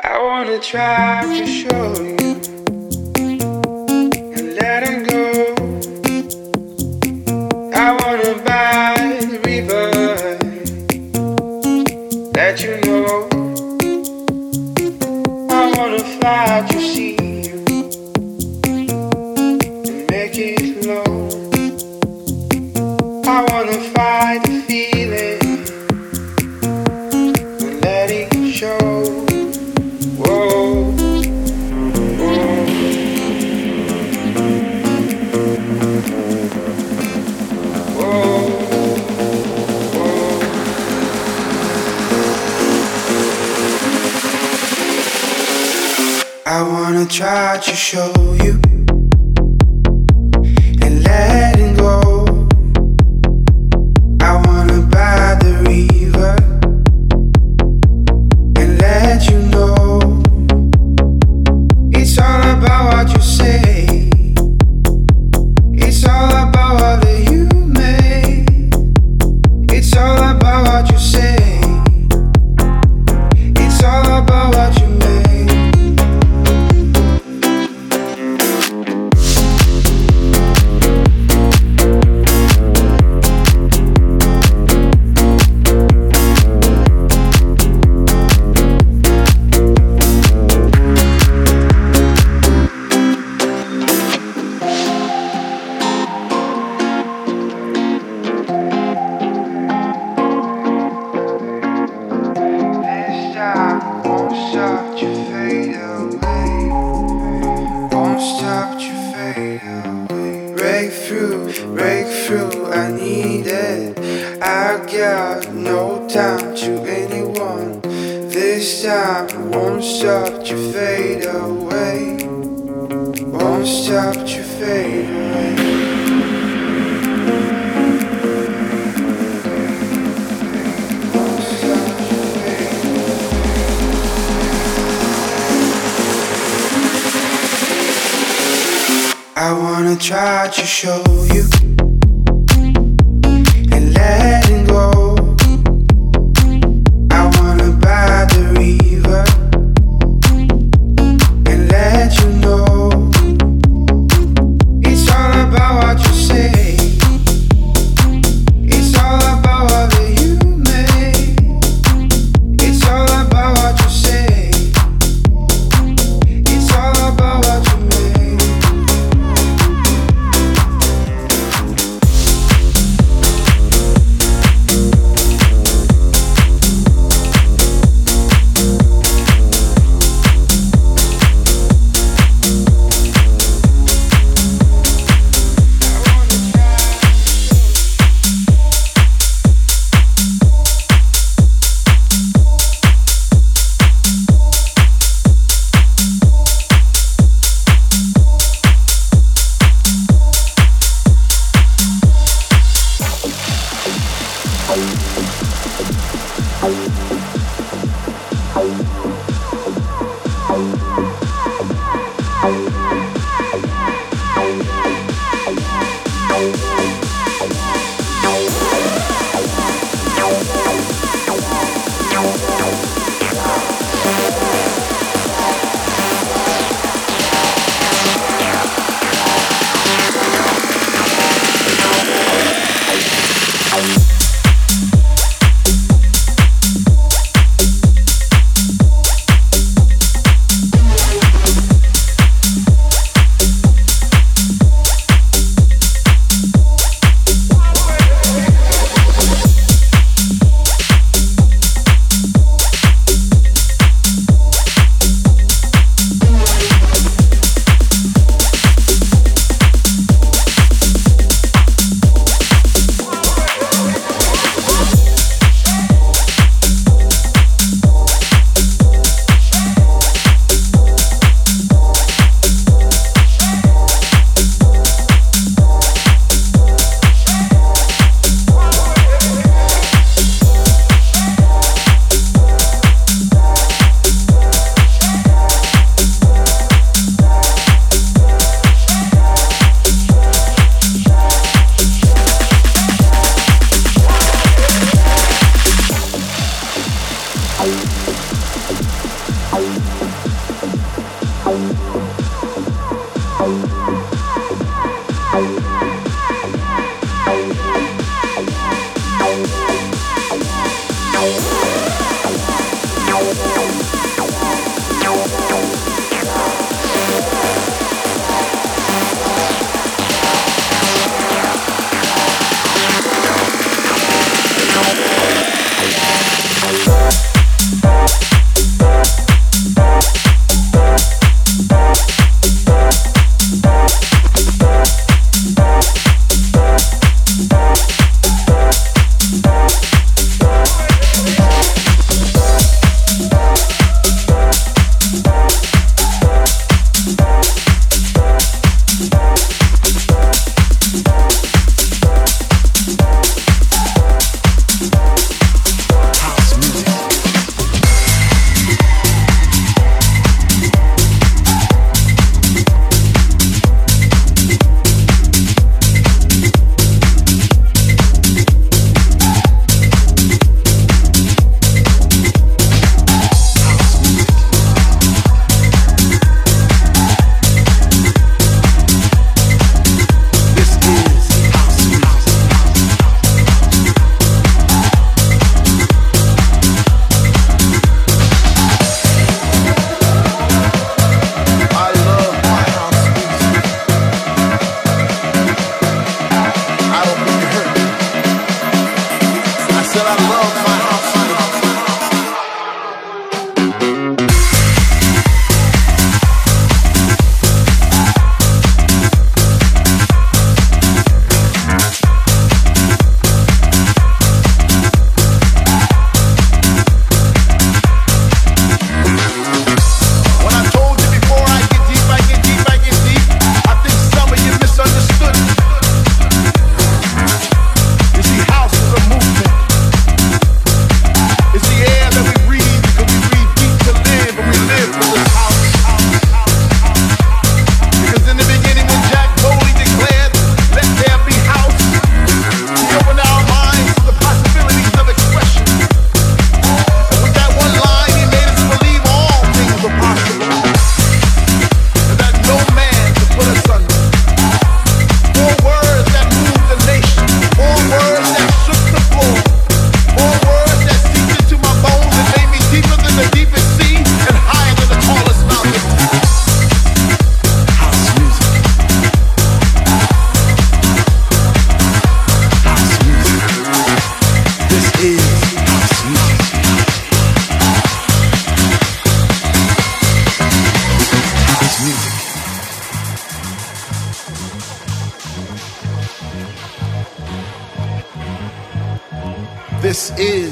I wanna try to show you show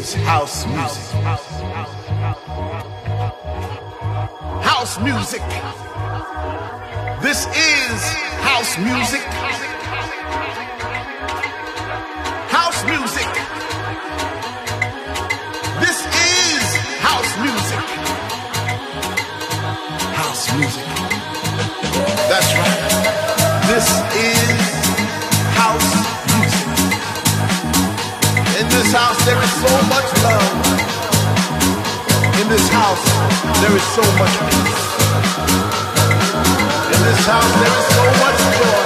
is house music. House music. This is house music. house there is so much love. In this house there is so much peace. In this house there is so much joy.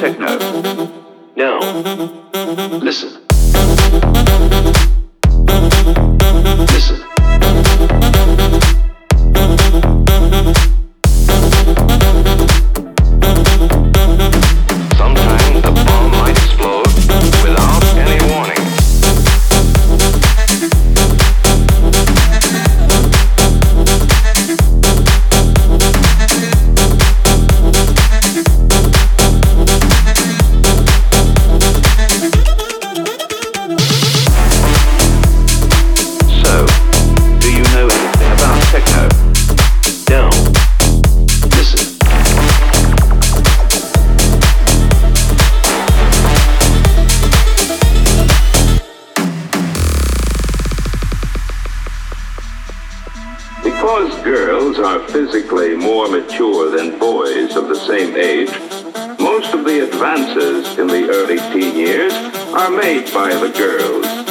techno. Now, Because girls are physically more mature than boys of the same age, most of the advances in the early teen years are made by the girls.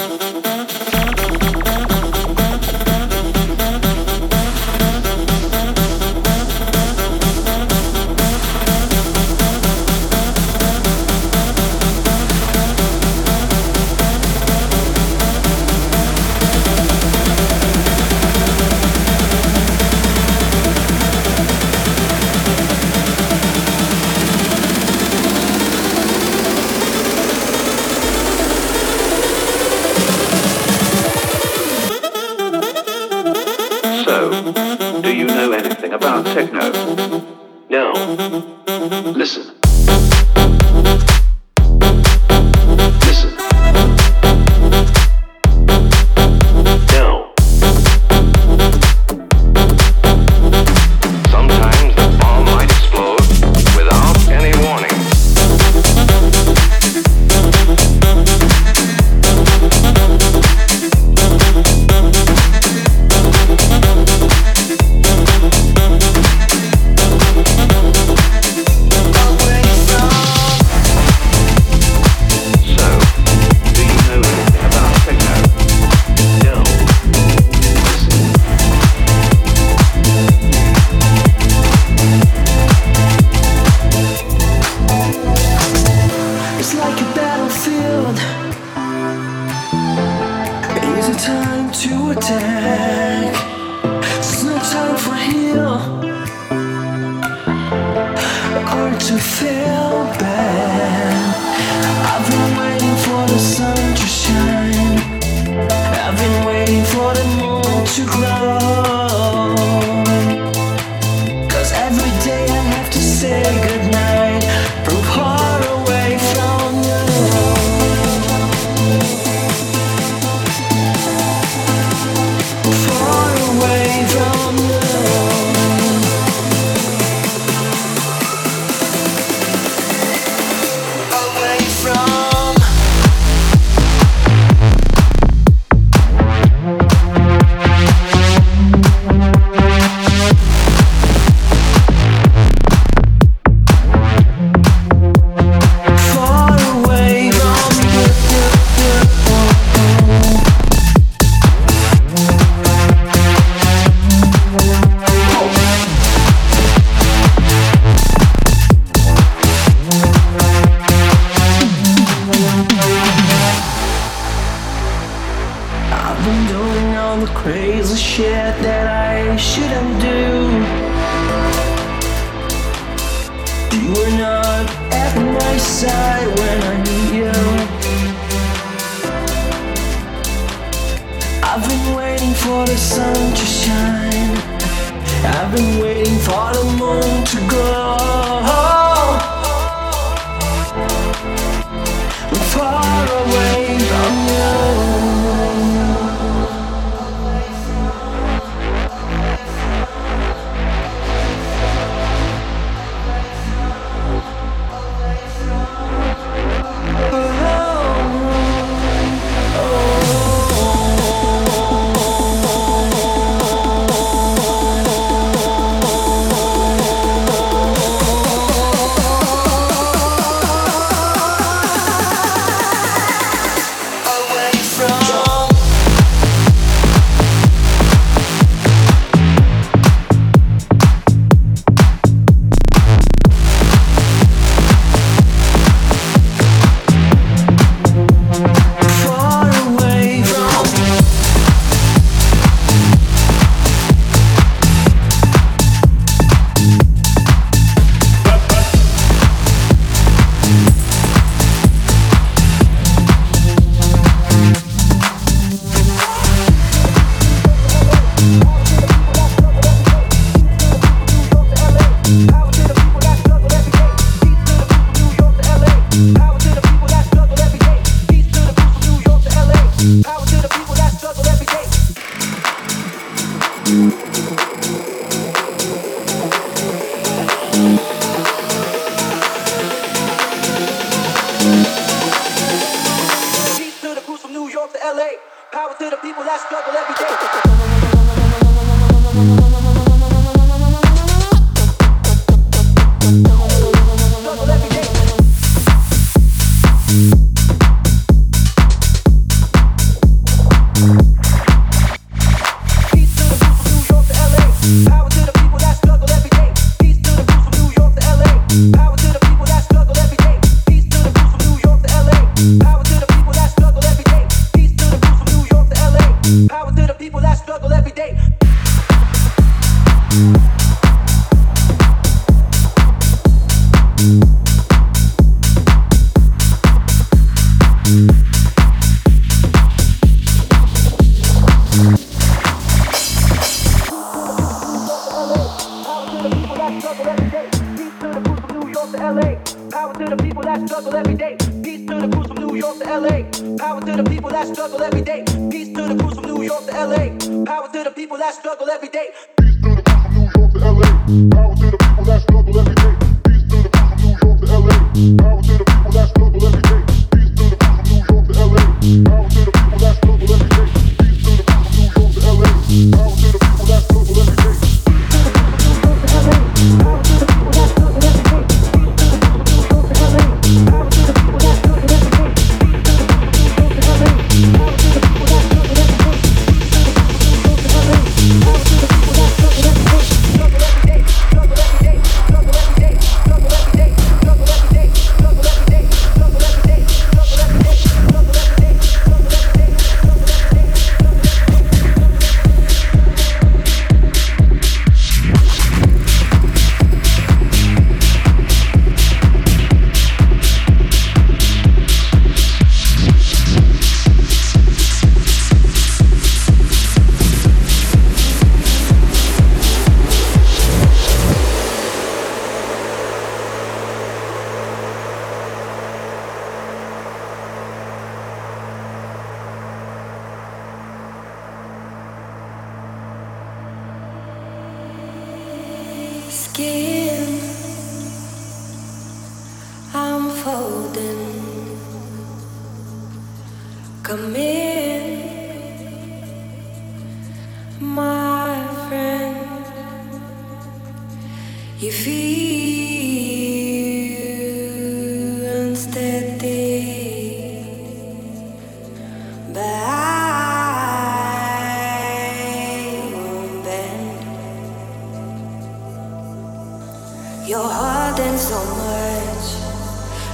Power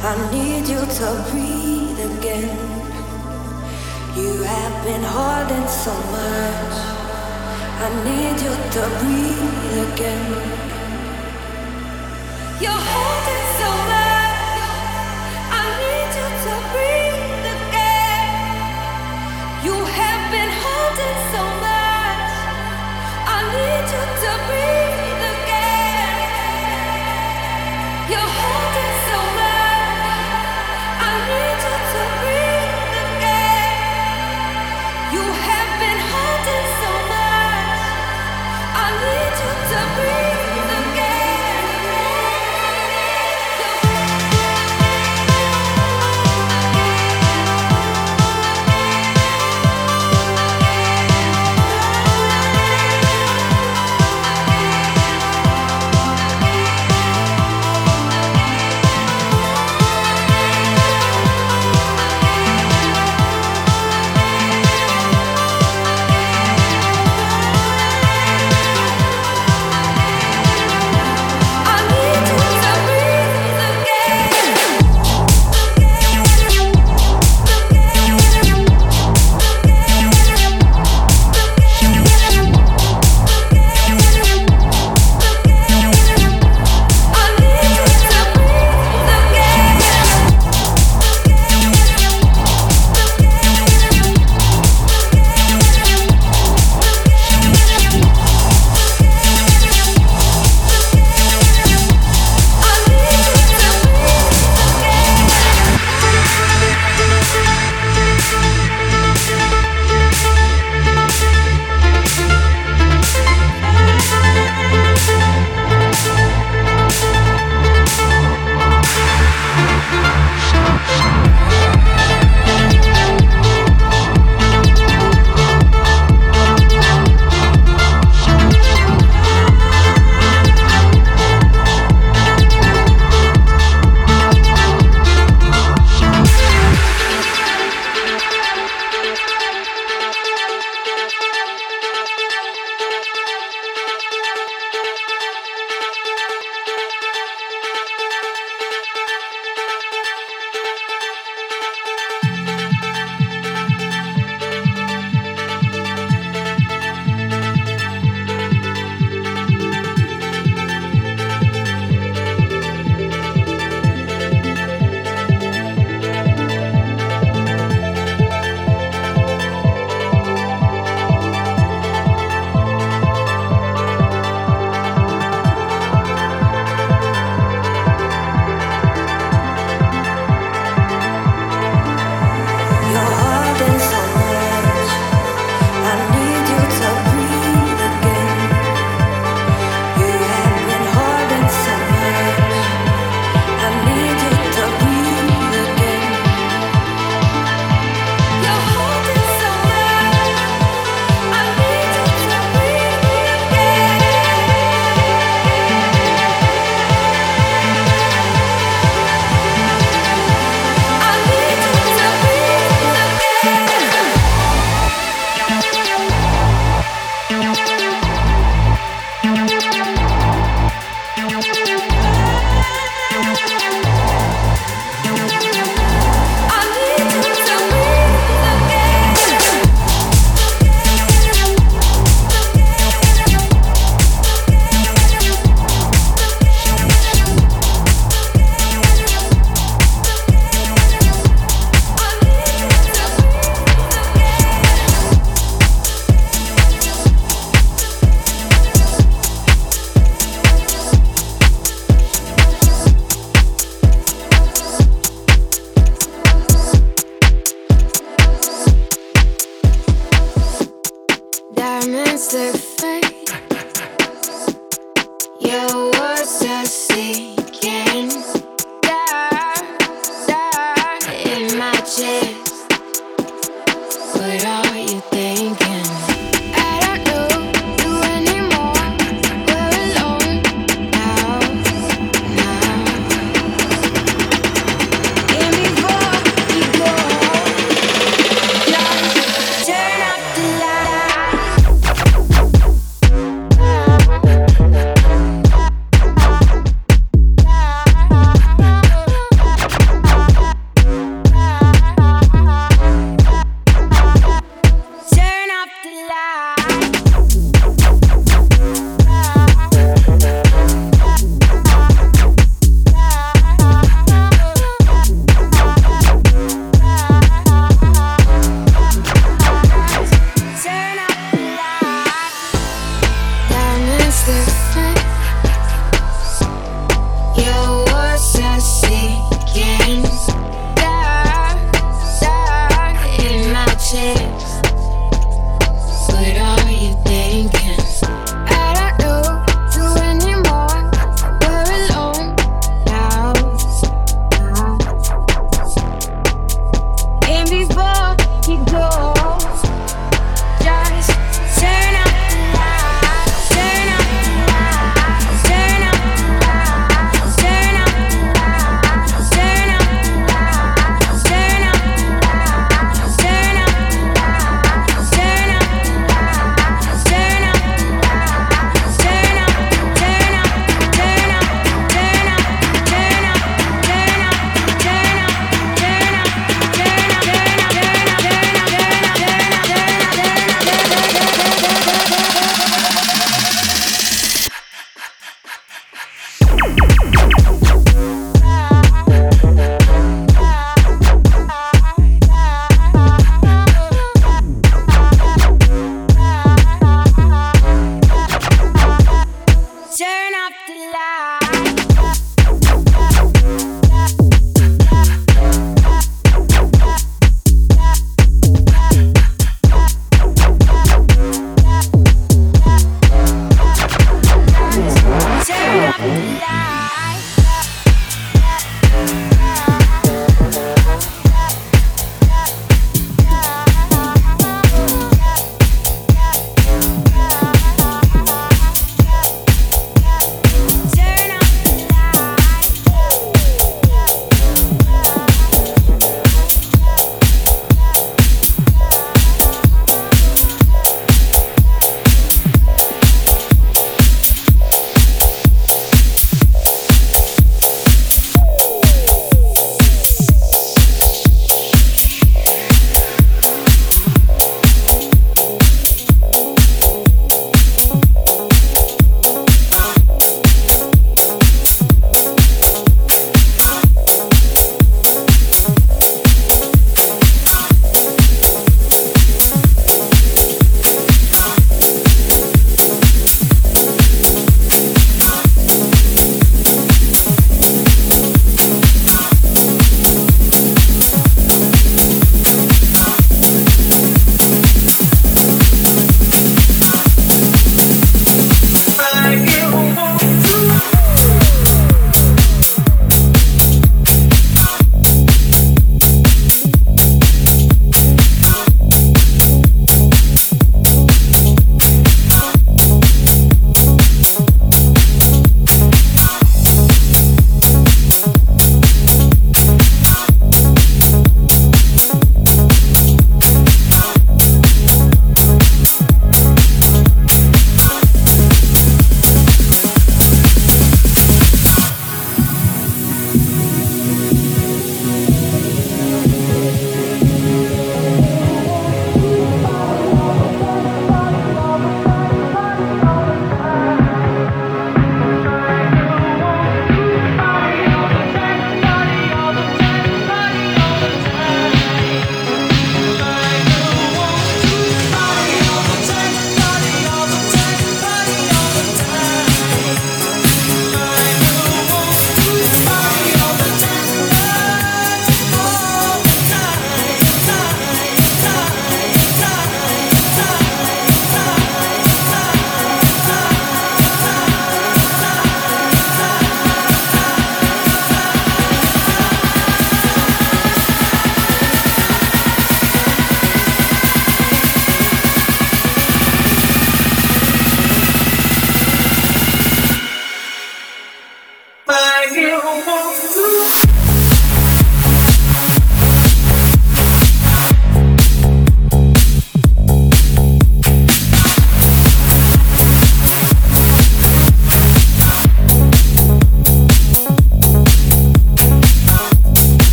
I need you to breathe again. You have been holding so much. I need you to breathe again. You're holding.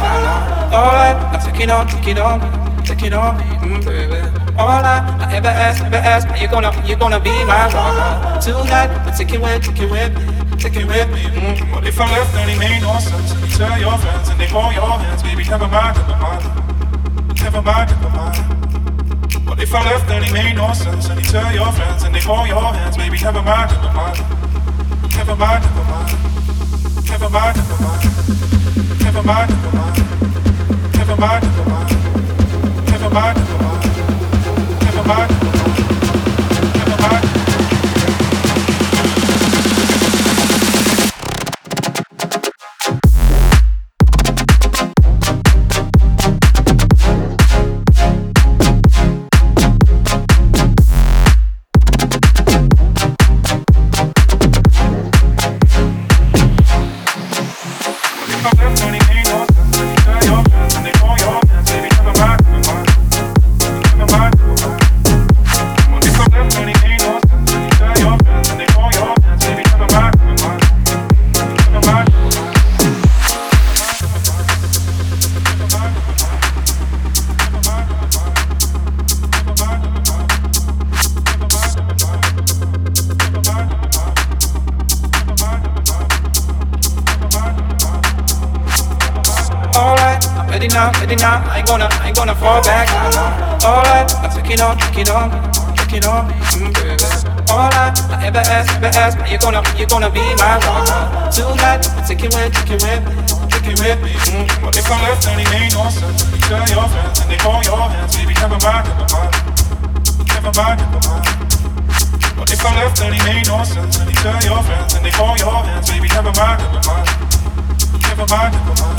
I want, all I, I'm taking on, taking on, taking on me, mm, baby. All I, I ever ask, ever ask, are you gonna, you gonna be my lover tonight? But take it with, take it with take it with me. Mm. But if I left, then it made no sense. You tell your friends and they hold your hands, baby. Never mind, never mind, never mind, never mind. But if I left, then it made no sense. And you tell your friends and they hold your hands, baby. Mind, never mind, never mind, never mind, never mind, never mind. Never mind. Never mind. Never mind. Never mind. it now, let it now. I ain't gonna, I ain't gonna fall back. All I I took it on, took it on, took it on. Mm. All I, I ever ask, ever ask, when you gonna, you gonna be my one. Tonight, I take it with, taking with, take it with me. Mm. But if I left, then it ain't no sense. You tell your friends, and they call your hands, baby, never mind, never mind, never mind, never mind. But if I left, then it ain't no sense. And you tell your friends, and they call your hands, baby, never mind, never mind, never mind, never mind.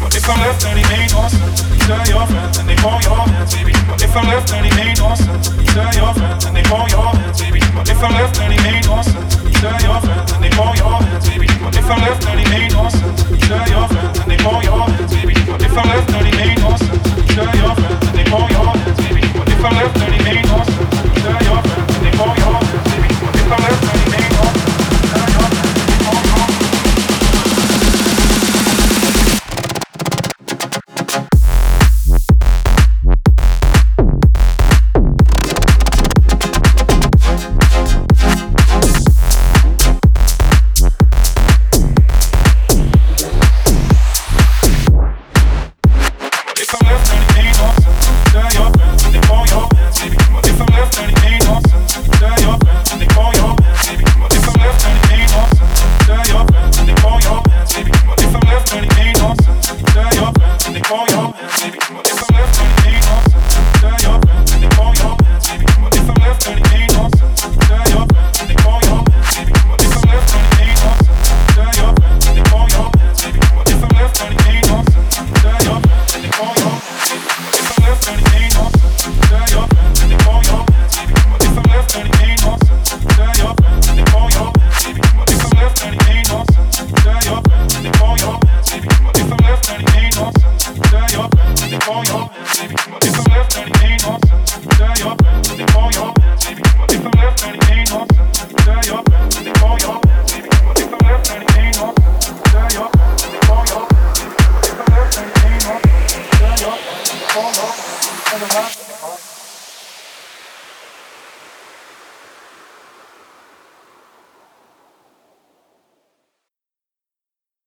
But if I'm left, it made no sense? Your friends, and they call your hands, baby. But if I'm left, it made no sense? Your friends, and they call your hands, baby. But if I'm left, it made no sense? Your friends, and they call your hands, baby. But if I'm left, it made no sense? Your friends, and they call your hands, baby. But if I'm left, it made no sense? Your friends, and they call your hands, baby. But if I'm left, your friends, and they call your hands, baby. If I'm left?